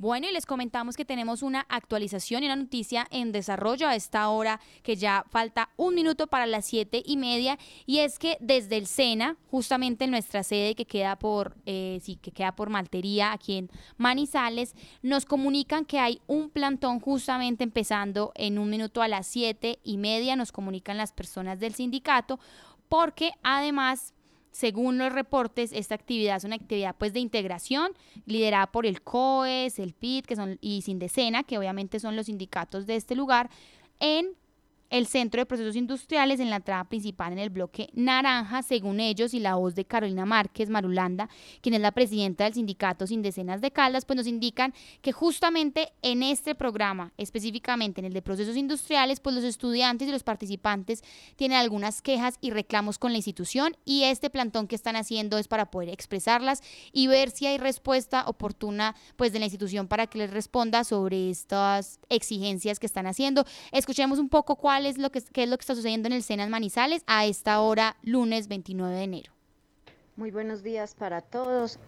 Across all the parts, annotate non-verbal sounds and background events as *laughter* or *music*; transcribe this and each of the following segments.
Bueno, y les comentamos que tenemos una actualización y una noticia en desarrollo a esta hora, que ya falta un minuto para las siete y media, y es que desde el SENA, justamente en nuestra sede que queda por, eh, sí, que queda por Maltería, aquí en Manizales, nos comunican que hay un plantón justamente empezando en un minuto a las siete y media, nos comunican las personas del sindicato, porque además según los reportes, esta actividad es una actividad pues de integración liderada por el COES, el PIT que son, y Sindecena, que obviamente son los sindicatos de este lugar, en el Centro de Procesos Industriales en la entrada principal en el bloque naranja, según ellos, y la voz de Carolina Márquez Marulanda, quien es la presidenta del sindicato Sin Decenas de Caldas, pues nos indican que justamente en este programa, específicamente en el de procesos industriales, pues los estudiantes y los participantes tienen algunas quejas y reclamos con la institución y este plantón que están haciendo es para poder expresarlas y ver si hay respuesta oportuna pues de la institución para que les responda sobre estas exigencias que están haciendo. Escuchemos un poco cuál qué es lo que está sucediendo en el Senas Manizales a esta hora, lunes 29 de enero. Muy buenos días para todos.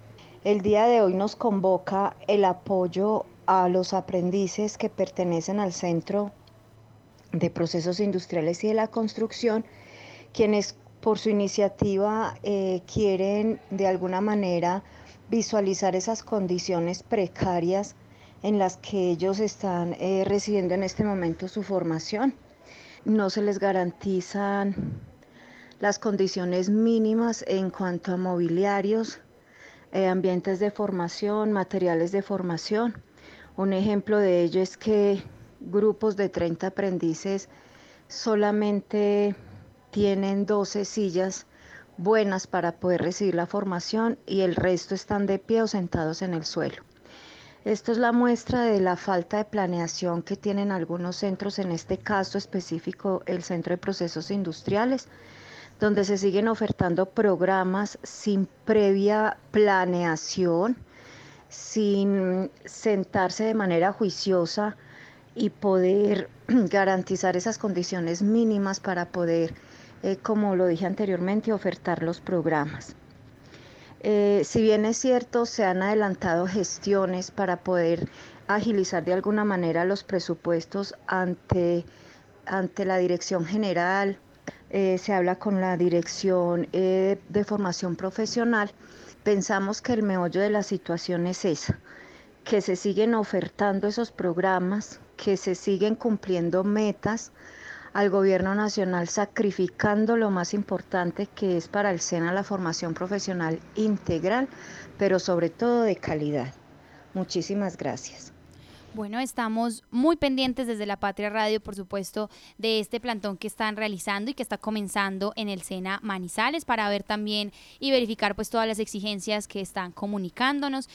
El día de hoy nos convoca el apoyo a los aprendices que pertenecen al Centro de Procesos Industriales y de la Construcción, quienes por su iniciativa eh, quieren de alguna manera visualizar esas condiciones precarias en las que ellos están eh, recibiendo en este momento su formación no se les garantizan las condiciones mínimas en cuanto a mobiliarios, eh, ambientes de formación, materiales de formación. Un ejemplo de ello es que grupos de 30 aprendices solamente tienen 12 sillas buenas para poder recibir la formación y el resto están de pie o sentados en el suelo. Esto es la muestra de la falta de planeación que tienen algunos centros, en este caso específico el Centro de Procesos Industriales, donde se siguen ofertando programas sin previa planeación, sin sentarse de manera juiciosa y poder *clears throat* garantizar esas condiciones mínimas para poder, eh, como lo dije anteriormente, ofertar los programas. Eh, si bien es cierto, se han adelantado gestiones para poder agilizar de alguna manera los presupuestos ante, ante la dirección general, eh, se habla con la dirección eh, de formación profesional, pensamos que el meollo de la situación es esa, que se siguen ofertando esos programas, que se siguen cumpliendo metas, al gobierno nacional sacrificando lo más importante que es para el SENA la formación profesional integral, pero sobre todo de calidad. Muchísimas gracias. Bueno, estamos muy pendientes desde la Patria Radio, por supuesto, de este plantón que están realizando y que está comenzando en el SENA Manizales para ver también y verificar pues todas las exigencias que están comunicándonos.